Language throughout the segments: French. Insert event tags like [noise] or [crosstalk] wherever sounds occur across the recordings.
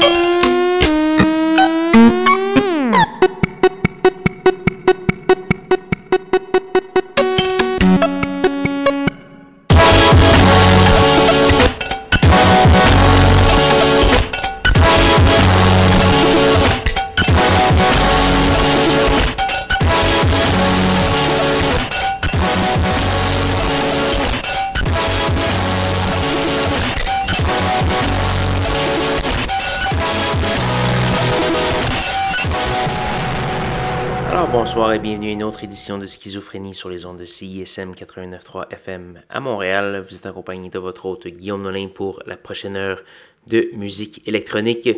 bonsoir et édition de Schizophrénie sur les ondes de CISM 89.3 FM à Montréal. Vous êtes accompagné de votre hôte Guillaume Nolin pour la prochaine heure de musique électronique.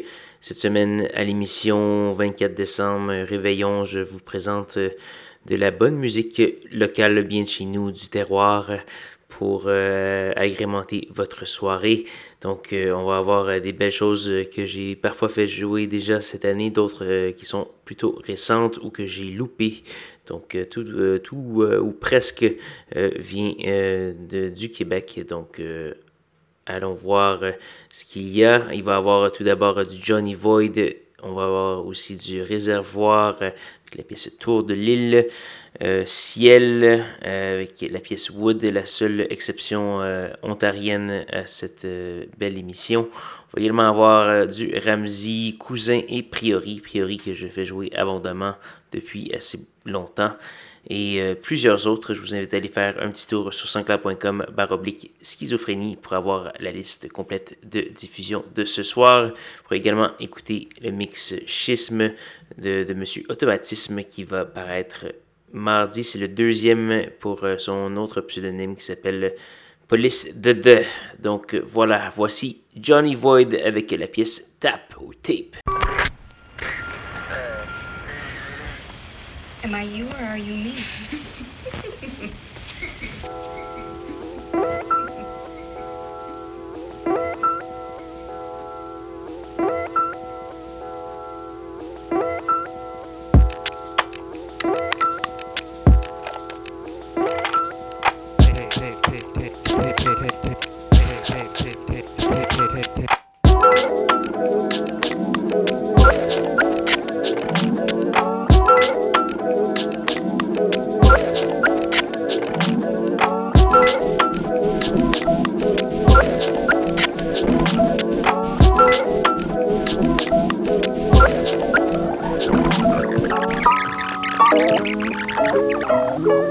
Cette semaine à l'émission 24 décembre Réveillon, je vous présente de la bonne musique locale bien de chez nous, du terroir pour euh, agrémenter votre soirée. Donc, euh, on va avoir euh, des belles choses que j'ai parfois fait jouer déjà cette année, d'autres qui sont plutôt récentes ou que j'ai loupées. Donc, tout, tout ou presque vient de, du Québec. Donc, allons voir ce qu'il y a. Il va y avoir tout d'abord du Johnny Void. On va avoir aussi du Réservoir la pièce Tour de l'île. Euh, ciel euh, avec la pièce Wood, la seule exception euh, ontarienne à cette belle émission. On va également avoir du Ramsey, Cousin et Priori, Priori que je fais jouer abondamment depuis assez longtemps. Et plusieurs autres, je vous invite à aller faire un petit tour sur sansclair.com baroblique schizophrénie pour avoir la liste complète de diffusion de ce soir. Vous pourrez également écouter le mix schisme de, de Monsieur Automatisme qui va paraître Mardi, c'est le deuxième pour euh, son autre pseudonyme qui s'appelle Police de Donc voilà, voici Johnny Void avec la pièce Tap ou Tape. Am I you or are you me? [laughs] Música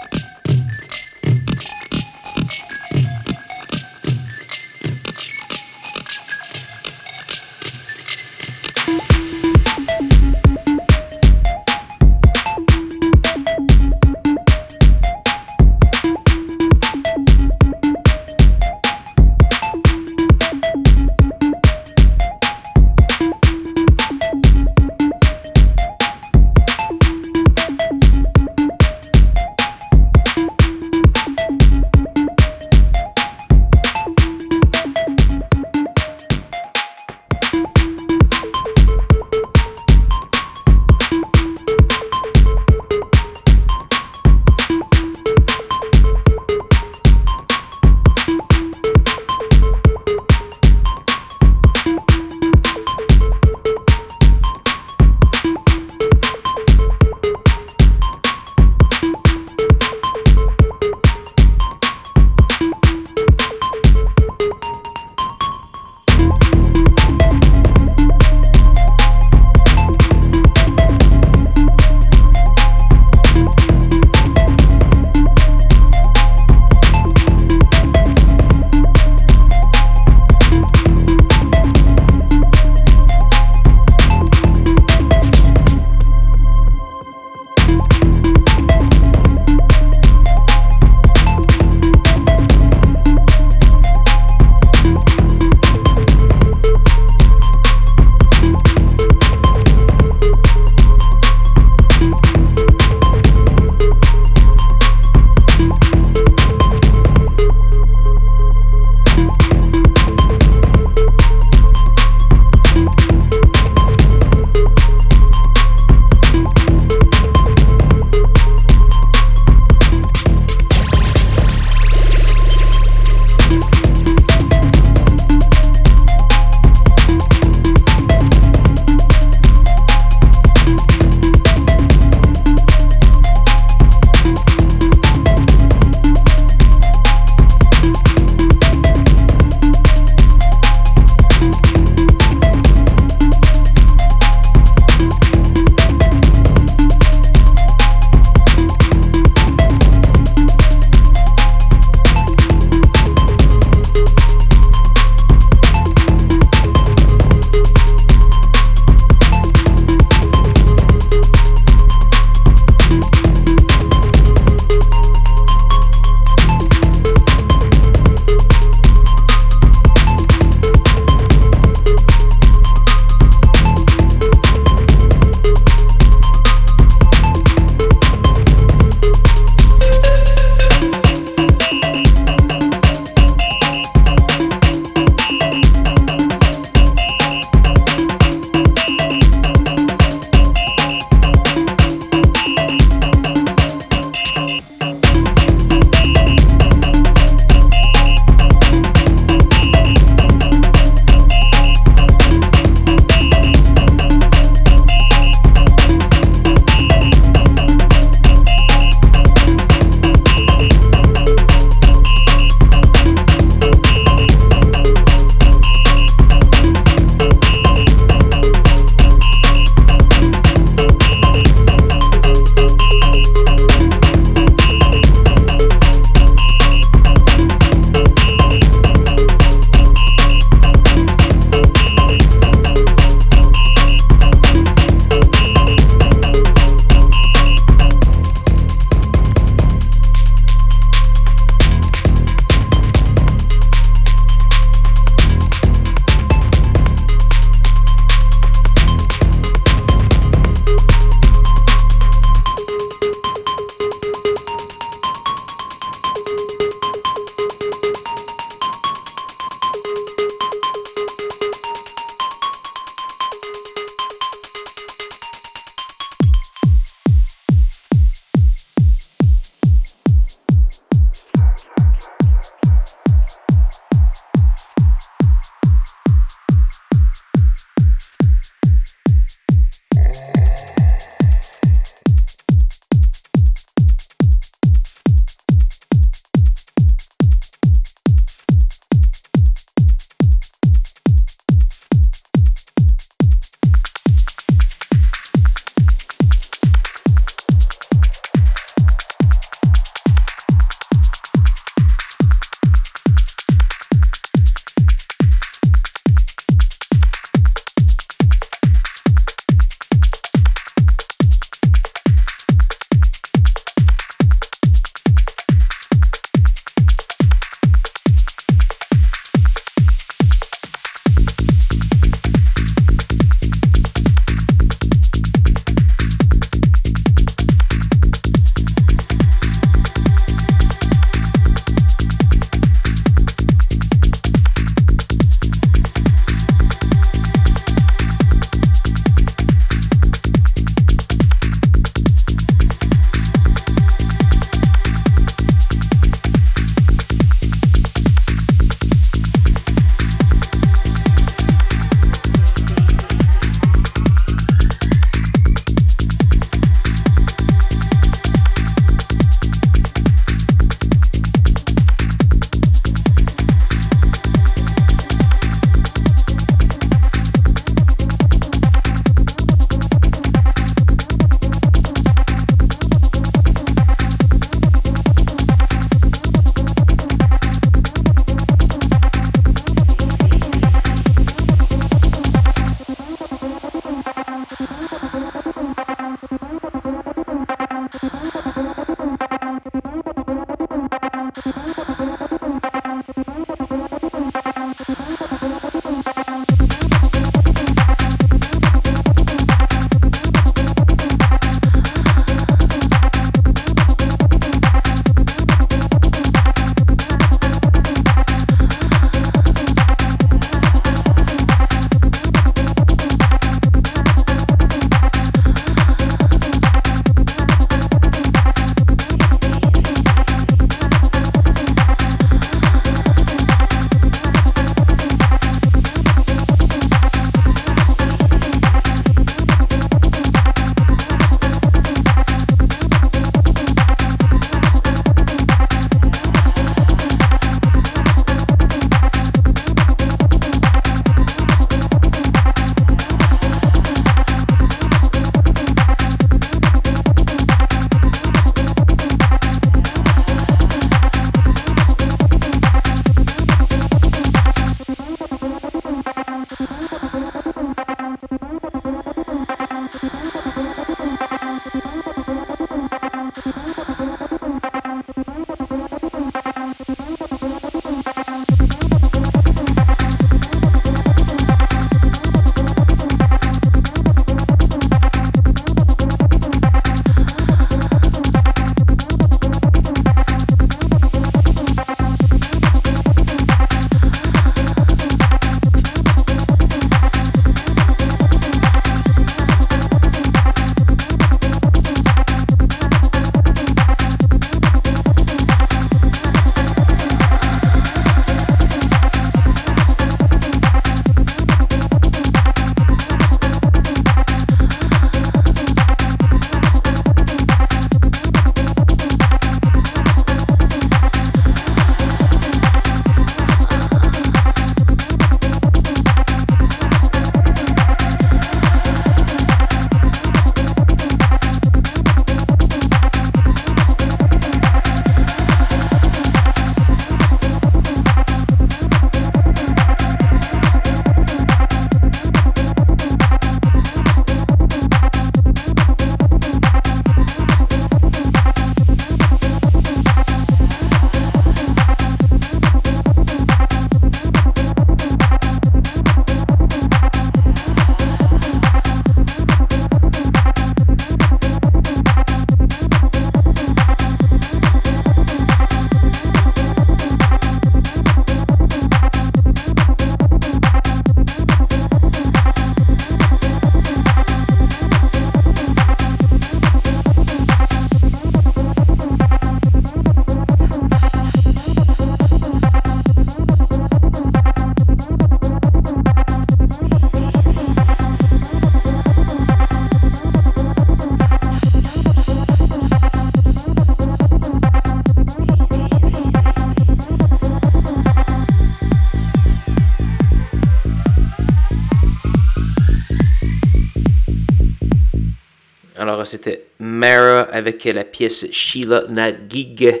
avec la pièce Sheila Nagig.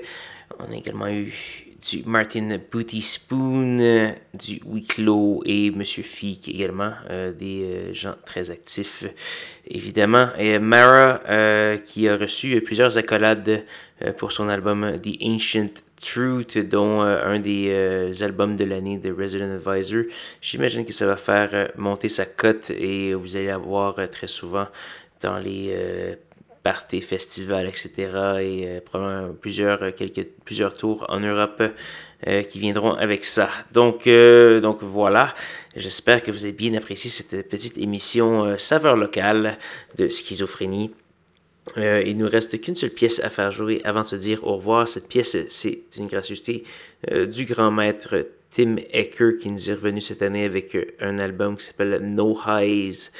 On a également eu du Martin Booty Spoon, du Wicklow et Monsieur Feek également, euh, des euh, gens très actifs évidemment. Et Mara qui a reçu plusieurs accolades pour son album The Ancient Truth, dont un des albums de l'année de Resident Advisor. J'imagine que ça va faire monter sa cote et vous allez la voir très souvent dans les parties, festivals, etc. Et euh, probablement plusieurs, euh, quelques, plusieurs tours en Europe euh, qui viendront avec ça. Donc, donc voilà, j'espère que vous avez bien apprécié cette petite émission saveur locale de schizophrénie. il ne nous reste qu'une seule pièce à faire jouer avant de se dire au revoir. Cette pièce, c'est une gracieuseté du grand maître Tim Ecker qui nous est revenu cette année avec un album qui s'appelle No Highs.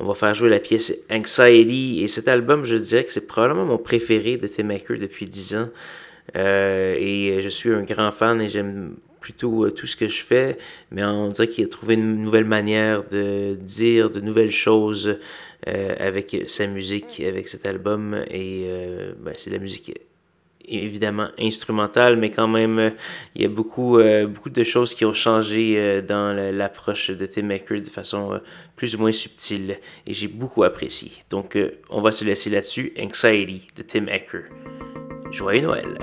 On va faire jouer la pièce Anxiety. Et cet album, je dirais que c'est probablement mon préféré de Tim Acker depuis 10 ans. Euh, et je suis un grand fan et j'aime plutôt euh, tout ce que je fais, mais on dirait qu'il a trouvé une nouvelle manière de dire de nouvelles choses euh, avec sa musique, avec cet album. Et ben, c'est la musique évidemment instrumental, mais quand même, euh, il y a beaucoup, euh, beaucoup de choses qui ont changé euh, dans l'approche de Tim Maker de façon plus ou moins subtile, et j'ai beaucoup apprécié. Donc, on va se laisser là-dessus. Anxiety de Tim Acker. Joyeux Noël!